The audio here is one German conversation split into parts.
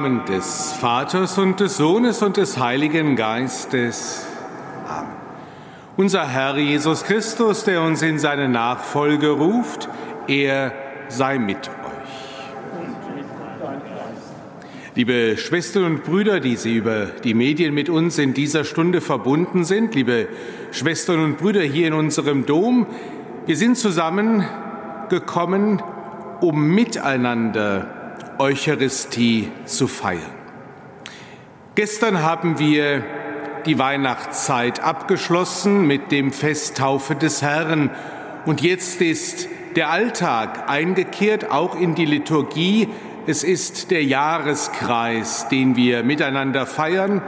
Namen des Vaters und des Sohnes und des Heiligen Geistes. Amen. Unser Herr Jesus Christus, der uns in seine Nachfolge ruft, er sei mit euch. Liebe Schwestern und Brüder, die Sie über die Medien mit uns in dieser Stunde verbunden sind, liebe Schwestern und Brüder hier in unserem Dom, wir sind zusammengekommen, um miteinander Eucharistie zu feiern. Gestern haben wir die Weihnachtszeit abgeschlossen mit dem Festtaufe des Herrn und jetzt ist der Alltag eingekehrt, auch in die Liturgie. Es ist der Jahreskreis, den wir miteinander feiern,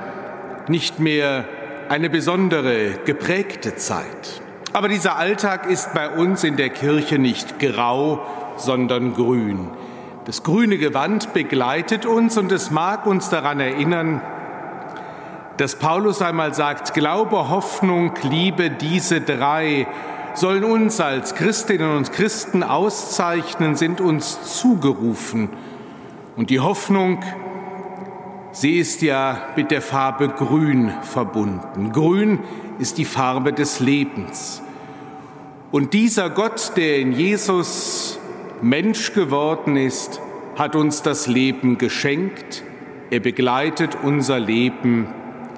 nicht mehr eine besondere, geprägte Zeit. Aber dieser Alltag ist bei uns in der Kirche nicht grau, sondern grün. Das grüne Gewand begleitet uns und es mag uns daran erinnern, dass Paulus einmal sagt, Glaube, Hoffnung, Liebe, diese drei sollen uns als Christinnen und Christen auszeichnen, sind uns zugerufen. Und die Hoffnung, sie ist ja mit der Farbe Grün verbunden. Grün ist die Farbe des Lebens. Und dieser Gott, der in Jesus Mensch geworden ist, hat uns das Leben geschenkt. Er begleitet unser Leben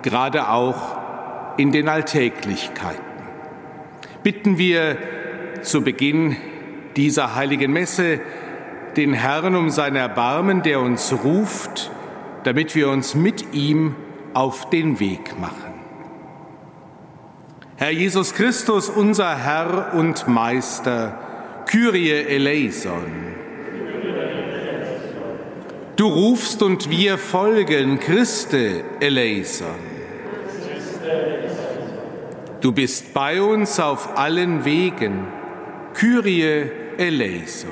gerade auch in den Alltäglichkeiten. Bitten wir zu Beginn dieser heiligen Messe den Herrn um sein Erbarmen, der uns ruft, damit wir uns mit ihm auf den Weg machen. Herr Jesus Christus, unser Herr und Meister, Kyrie eleison. Du rufst und wir folgen, Christe eleison. Du bist bei uns auf allen Wegen, Kyrie eleison.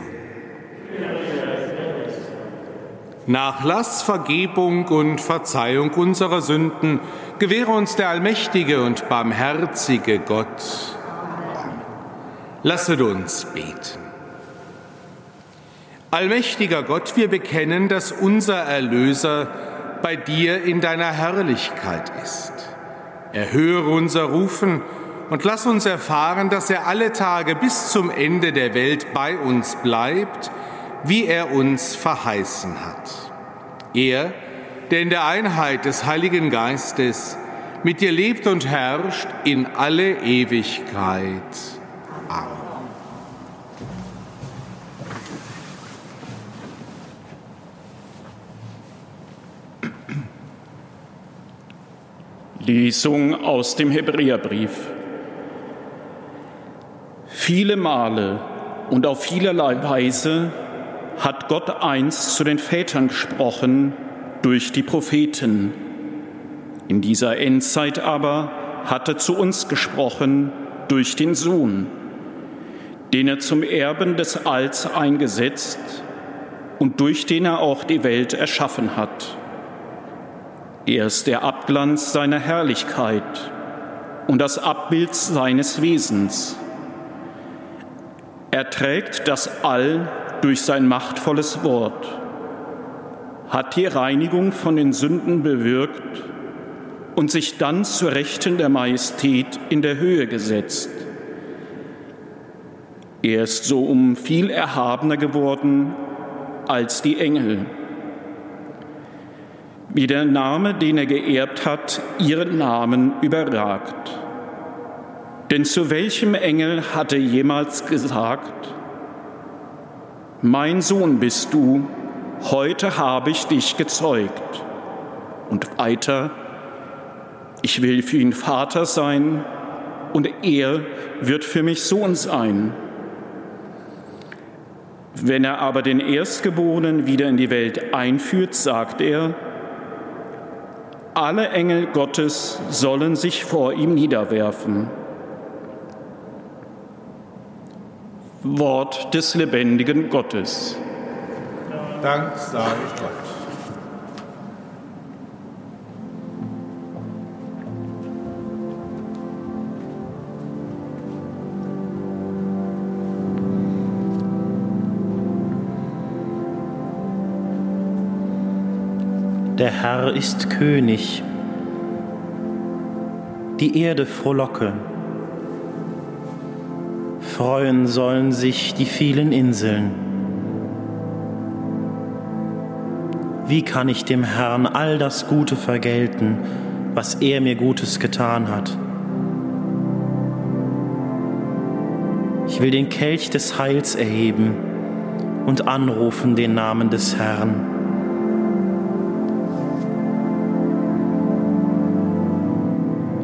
Nachlass, Vergebung und Verzeihung unserer Sünden gewähre uns der allmächtige und barmherzige Gott. Lasset uns beten. Allmächtiger Gott, wir bekennen, dass unser Erlöser bei dir in deiner Herrlichkeit ist. Erhöre unser Rufen und lass uns erfahren, dass er alle Tage bis zum Ende der Welt bei uns bleibt, wie er uns verheißen hat. Er, der in der Einheit des Heiligen Geistes mit dir lebt und herrscht in alle Ewigkeit. Lesung aus dem Hebräerbrief. Viele Male und auf vielerlei Weise hat Gott einst zu den Vätern gesprochen durch die Propheten. In dieser Endzeit aber hat er zu uns gesprochen durch den Sohn, den er zum Erben des Alls eingesetzt und durch den er auch die Welt erschaffen hat. Er ist der Abglanz seiner Herrlichkeit und das Abbild seines Wesens. Er trägt das All durch sein machtvolles Wort, hat die Reinigung von den Sünden bewirkt und sich dann zur Rechten der Majestät in der Höhe gesetzt. Er ist so um viel erhabener geworden als die Engel wie der Name, den er geerbt hat, ihren Namen überragt. Denn zu welchem Engel hat er jemals gesagt, mein Sohn bist du, heute habe ich dich gezeugt. Und weiter, ich will für ihn Vater sein und er wird für mich Sohn sein. Wenn er aber den Erstgeborenen wieder in die Welt einführt, sagt er, alle Engel Gottes sollen sich vor ihm niederwerfen. Wort des lebendigen Gottes. Dank ich Gott. Der Herr ist König. Die Erde frohlocke. Freuen sollen sich die vielen Inseln. Wie kann ich dem Herrn all das Gute vergelten, was er mir Gutes getan hat? Ich will den Kelch des Heils erheben und anrufen den Namen des Herrn.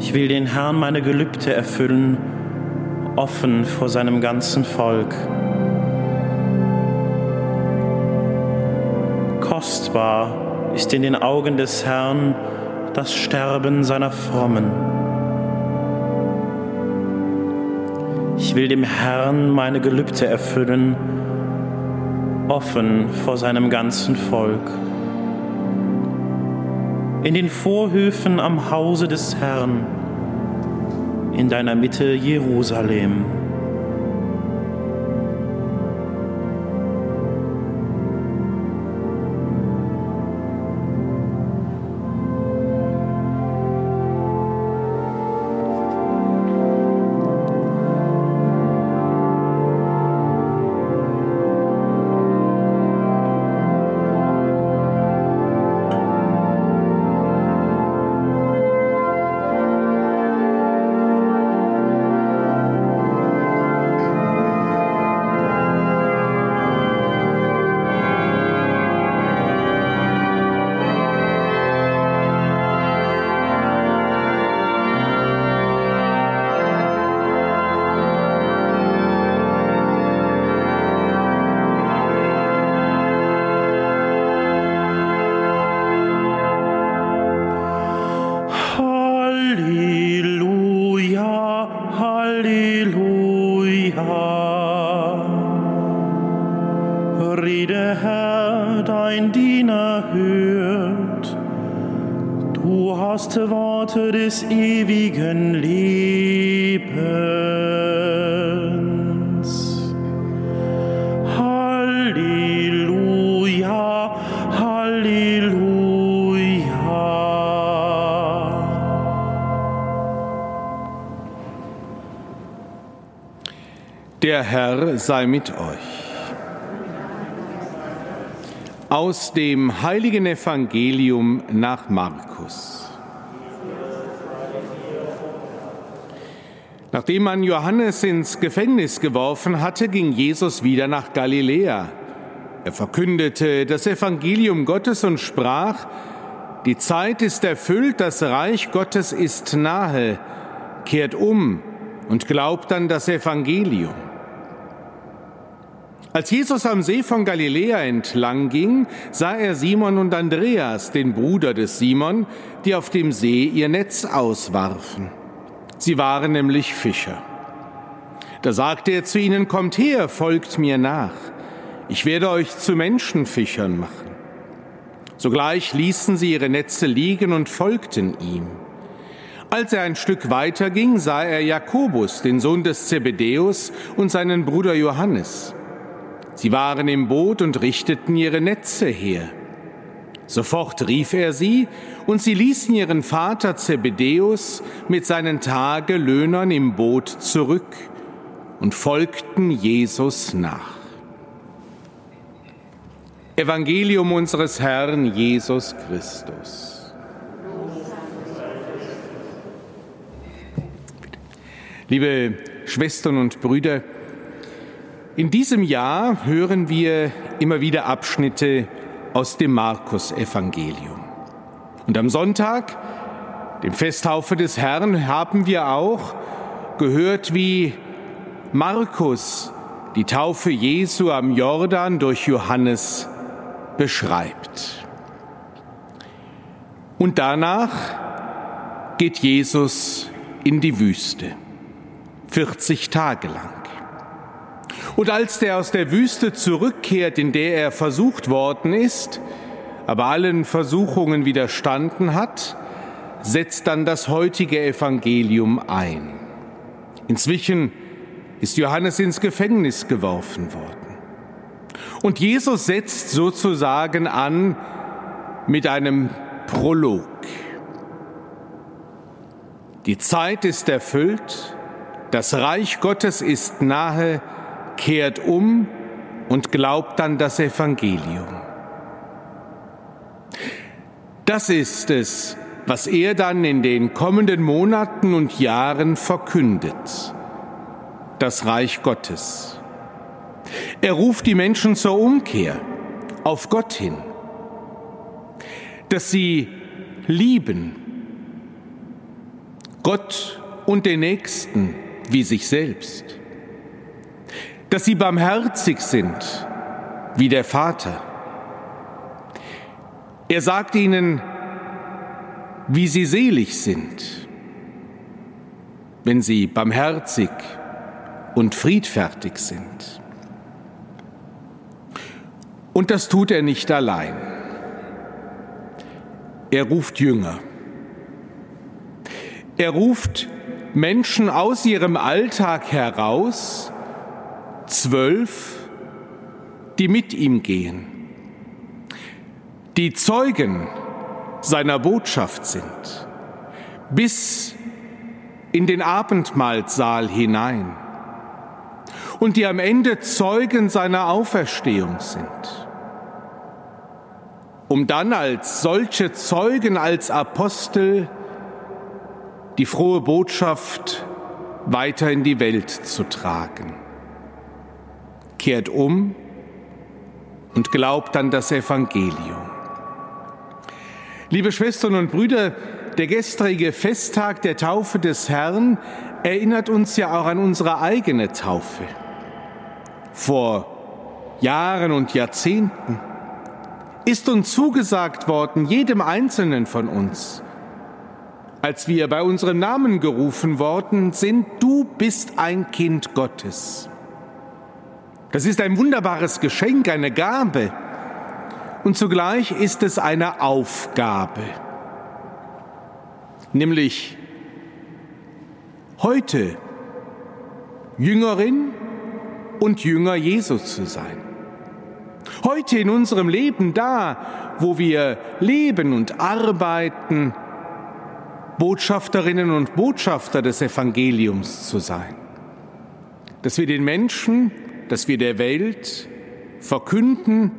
Ich will den Herrn meine Gelübde erfüllen, offen vor seinem ganzen Volk. Kostbar ist in den Augen des Herrn das Sterben seiner Frommen. Ich will dem Herrn meine Gelübde erfüllen, offen vor seinem ganzen Volk in den Vorhöfen am Hause des Herrn, in deiner Mitte Jerusalem. Der Herr sei mit euch. Aus dem heiligen Evangelium nach Markus. Nachdem man Johannes ins Gefängnis geworfen hatte, ging Jesus wieder nach Galiläa. Er verkündete das Evangelium Gottes und sprach, die Zeit ist erfüllt, das Reich Gottes ist nahe, kehrt um und glaubt an das Evangelium. Als Jesus am See von Galiläa entlang ging, sah er Simon und Andreas, den Bruder des Simon, die auf dem See ihr Netz auswarfen. Sie waren nämlich Fischer. Da sagte er zu ihnen, Kommt her, folgt mir nach. Ich werde euch zu Menschenfischern machen. Sogleich ließen sie ihre Netze liegen und folgten ihm. Als er ein Stück weiter ging, sah er Jakobus, den Sohn des Zebedäus, und seinen Bruder Johannes. Sie waren im Boot und richteten ihre Netze her. Sofort rief er sie, und sie ließen ihren Vater Zebedäus mit seinen Tagelöhnern im Boot zurück und folgten Jesus nach. Evangelium unseres Herrn Jesus Christus. Liebe Schwestern und Brüder, in diesem Jahr hören wir immer wieder Abschnitte aus dem Markus-Evangelium. Und am Sonntag, dem Festtaufe des Herrn, haben wir auch gehört, wie Markus die Taufe Jesu am Jordan durch Johannes beschreibt. Und danach geht Jesus in die Wüste, 40 Tage lang. Und als der aus der Wüste zurückkehrt, in der er versucht worden ist, aber allen Versuchungen widerstanden hat, setzt dann das heutige Evangelium ein. Inzwischen ist Johannes ins Gefängnis geworfen worden. Und Jesus setzt sozusagen an mit einem Prolog. Die Zeit ist erfüllt, das Reich Gottes ist nahe, kehrt um und glaubt an das Evangelium. Das ist es, was er dann in den kommenden Monaten und Jahren verkündet. Das Reich Gottes. Er ruft die Menschen zur Umkehr auf Gott hin, dass sie lieben, Gott und den Nächsten wie sich selbst, dass sie barmherzig sind wie der Vater. Er sagt ihnen, wie sie selig sind, wenn sie barmherzig und friedfertig sind. Und das tut er nicht allein. Er ruft Jünger. Er ruft Menschen aus ihrem Alltag heraus, zwölf, die mit ihm gehen, die Zeugen seiner Botschaft sind, bis in den Abendmahlsaal hinein und die am Ende Zeugen seiner Auferstehung sind, um dann als solche Zeugen, als Apostel die frohe Botschaft weiter in die Welt zu tragen. Kehrt um und glaubt an das Evangelium. Liebe Schwestern und Brüder, der gestrige Festtag der Taufe des Herrn erinnert uns ja auch an unsere eigene Taufe. Vor Jahren und Jahrzehnten ist uns zugesagt worden, jedem Einzelnen von uns, als wir bei unserem Namen gerufen worden sind, du bist ein Kind Gottes. Das ist ein wunderbares Geschenk, eine Gabe und zugleich ist es eine Aufgabe, nämlich heute Jüngerin und Jünger Jesus zu sein. Heute in unserem Leben da, wo wir leben und arbeiten, Botschafterinnen und Botschafter des Evangeliums zu sein. Dass wir den Menschen, dass wir der Welt verkünden,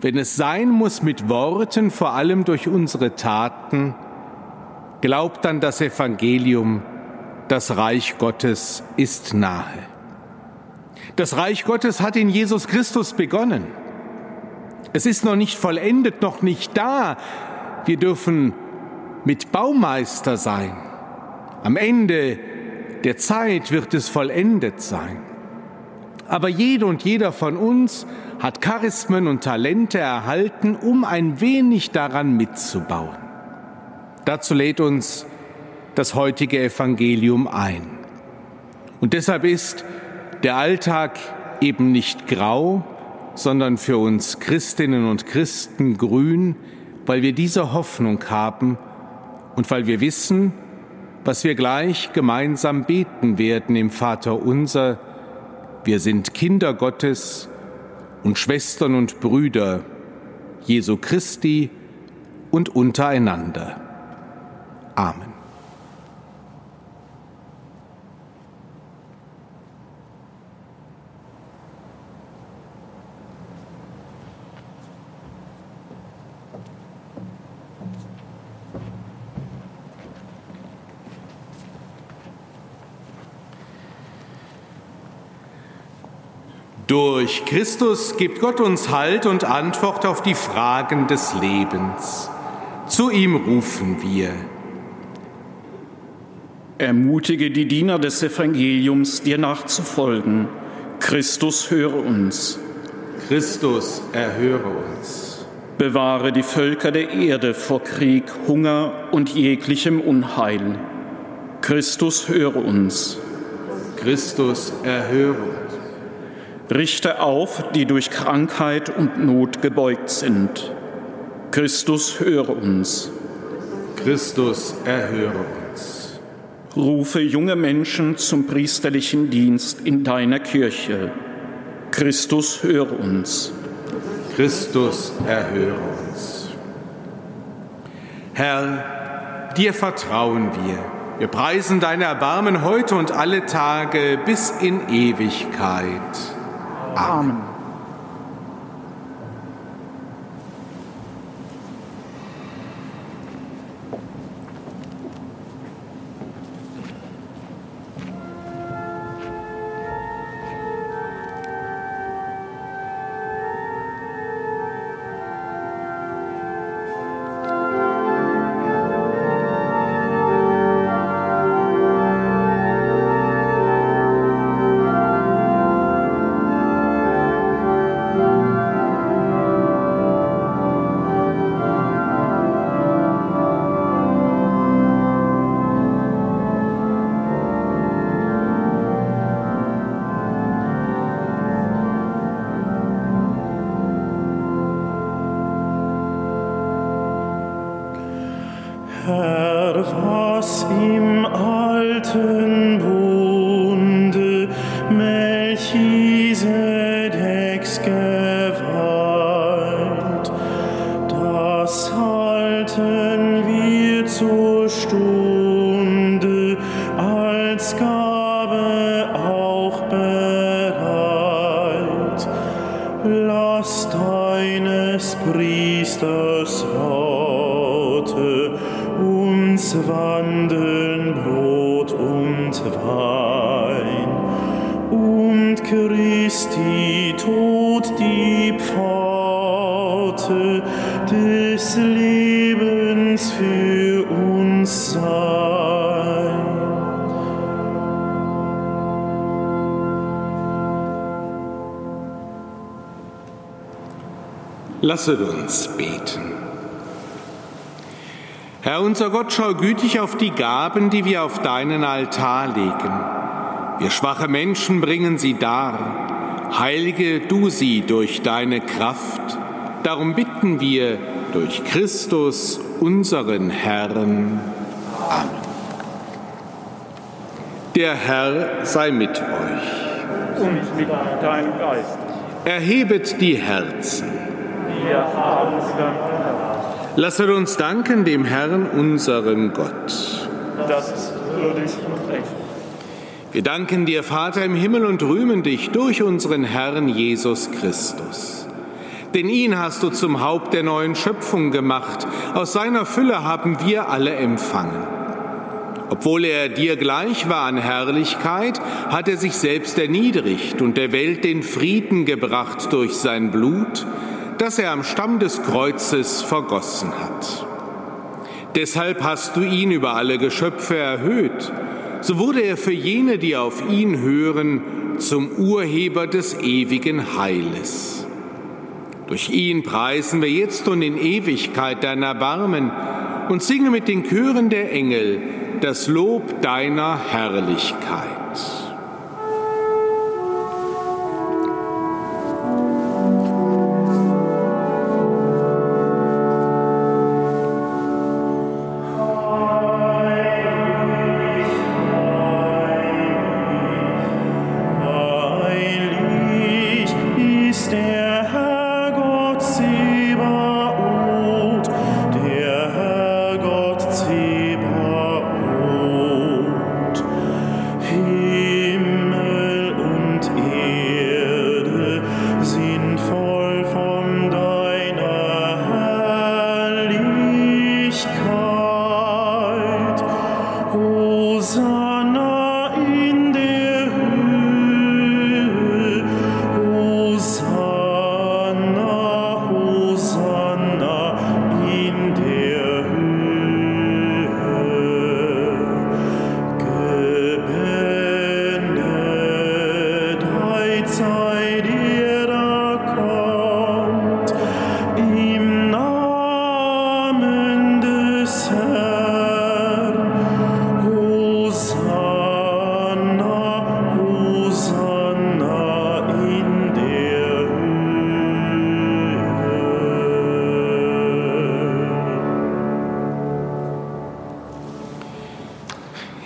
wenn es sein muss mit Worten, vor allem durch unsere Taten, glaubt an das Evangelium, das Reich Gottes ist nahe. Das Reich Gottes hat in Jesus Christus begonnen. Es ist noch nicht vollendet, noch nicht da. Wir dürfen mit Baumeister sein. Am Ende der Zeit wird es vollendet sein. Aber jede und jeder von uns hat Charismen und Talente erhalten, um ein wenig daran mitzubauen. Dazu lädt uns das heutige Evangelium ein. Und deshalb ist der Alltag eben nicht grau, sondern für uns Christinnen und Christen grün, weil wir diese Hoffnung haben, und weil wir wissen, was wir gleich gemeinsam beten werden im Vater unser, wir sind Kinder Gottes und Schwestern und Brüder Jesu Christi und untereinander. Amen. Durch Christus gibt Gott uns Halt und Antwort auf die Fragen des Lebens. Zu ihm rufen wir. Ermutige die Diener des Evangeliums, dir nachzufolgen. Christus höre uns. Christus erhöre uns. Bewahre die Völker der Erde vor Krieg, Hunger und jeglichem Unheil. Christus höre uns. Christus erhöre uns. Richte auf, die durch Krankheit und Not gebeugt sind. Christus höre uns. Christus erhöre uns. Rufe junge Menschen zum priesterlichen Dienst in deiner Kirche. Christus höre uns. Christus erhöre uns. Herr, dir vertrauen wir. Wir preisen deine Erbarmen heute und alle Tage bis in Ewigkeit. Amen. Herr, Lasset uns beten. Herr unser Gott, schau gütig auf die Gaben, die wir auf deinen Altar legen. Wir schwache Menschen bringen sie dar. Heilige du sie durch deine Kraft. Darum bitten wir durch Christus, unseren Herrn. Amen. Der Herr sei mit euch. Und mit deinem Geist. Erhebet die Herzen. Lasset uns danken dem Herrn, unserem Gott. Das ist würdig und recht. Wir danken dir, Vater im Himmel, und rühmen dich durch unseren Herrn Jesus Christus. Denn ihn hast du zum Haupt der neuen Schöpfung gemacht. Aus seiner Fülle haben wir alle empfangen. Obwohl er dir gleich war an Herrlichkeit, hat er sich selbst erniedrigt und der Welt den Frieden gebracht durch sein Blut, das er am Stamm des Kreuzes vergossen hat. Deshalb hast du ihn über alle Geschöpfe erhöht. So wurde er für jene, die auf ihn hören, zum Urheber des ewigen Heiles. Durch ihn preisen wir jetzt und in Ewigkeit dein Erbarmen und singen mit den Chören der Engel das Lob deiner Herrlichkeit.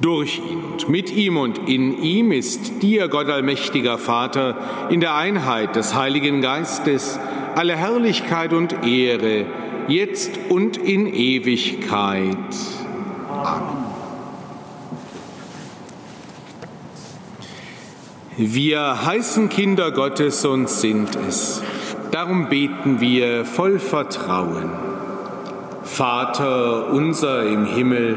Durch ihn und mit ihm und in ihm ist dir, Gott allmächtiger Vater, in der Einheit des Heiligen Geistes alle Herrlichkeit und Ehre, jetzt und in Ewigkeit. Amen. Wir heißen Kinder Gottes und sind es. Darum beten wir voll Vertrauen. Vater unser im Himmel,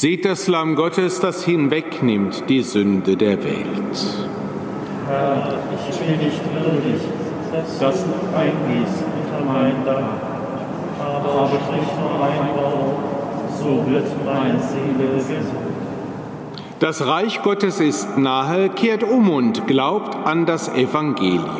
Seht das Lamm Gottes, das hinwegnimmt die Sünde der Welt. Herr, ich bin nicht würdig, dass du eingehst unter mein Dach, aber sprich nur ein Wort, so wird meine Seele gesund. Das Reich Gottes ist nahe, kehrt um und glaubt an das Evangelium.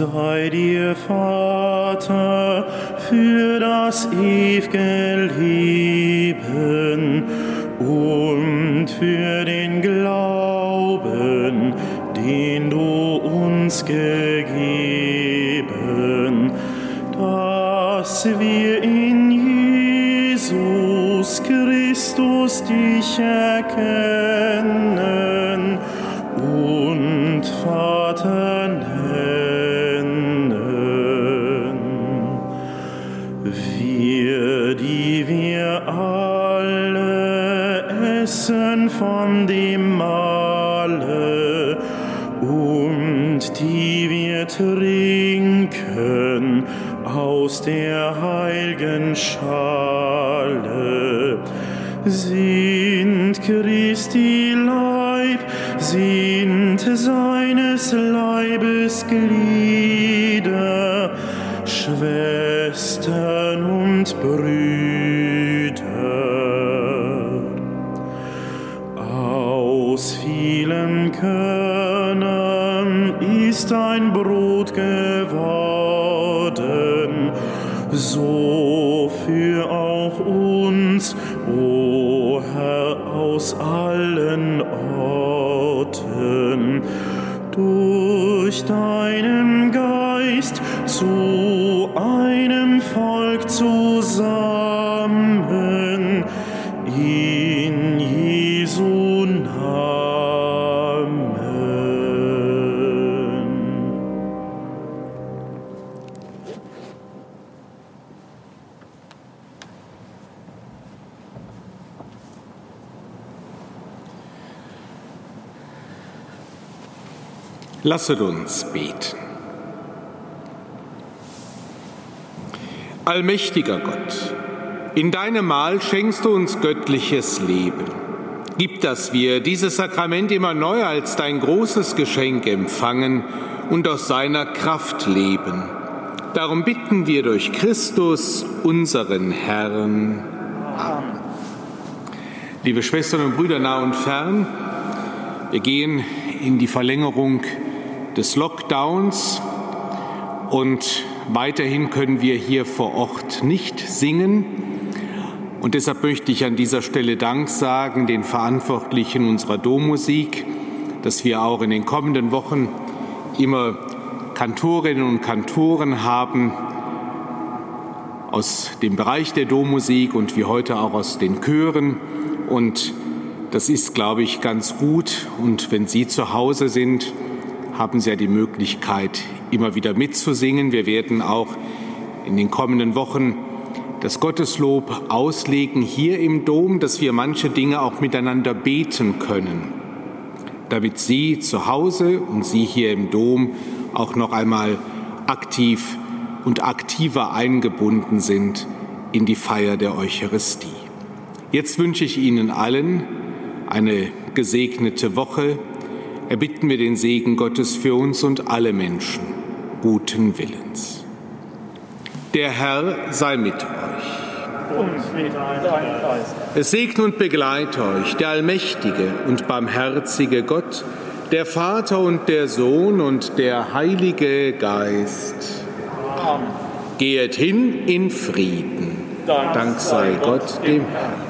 Sei dir, Vater, für das ewige Leben und für den Glauben, den du uns gegeben, dass wir in Jesus Christus dich erkennen der heiligen Schale, sind Christi Leib, sind seines Leibes Glieder, Schwestern und Brüder. Aus allen Orten, durch deinen Lasset uns beten. Allmächtiger Gott, in deinem Mahl schenkst du uns göttliches Leben. Gib, dass wir dieses Sakrament immer neu als dein großes Geschenk empfangen und aus seiner Kraft leben. Darum bitten wir durch Christus, unseren Herrn. Amen. Liebe Schwestern und Brüder nah und fern, wir gehen in die Verlängerung des Lockdowns und weiterhin können wir hier vor Ort nicht singen. Und deshalb möchte ich an dieser Stelle Dank sagen den Verantwortlichen unserer Dommusik, dass wir auch in den kommenden Wochen immer Kantorinnen und Kantoren haben aus dem Bereich der Dommusik und wie heute auch aus den Chören. Und das ist, glaube ich, ganz gut. Und wenn Sie zu Hause sind, haben Sie ja die Möglichkeit, immer wieder mitzusingen. Wir werden auch in den kommenden Wochen das Gotteslob auslegen hier im Dom, dass wir manche Dinge auch miteinander beten können, damit Sie zu Hause und Sie hier im Dom auch noch einmal aktiv und aktiver eingebunden sind in die Feier der Eucharistie. Jetzt wünsche ich Ihnen allen eine gesegnete Woche. Erbitten wir den Segen Gottes für uns und alle Menschen guten Willens. Der Herr sei mit euch. Und mit deinem Geist. Es segne und begleite euch der allmächtige und barmherzige Gott, der Vater und der Sohn und der Heilige Geist. Amen. Gehet hin in Frieden. Dank Dank sei Gott dem Herrn.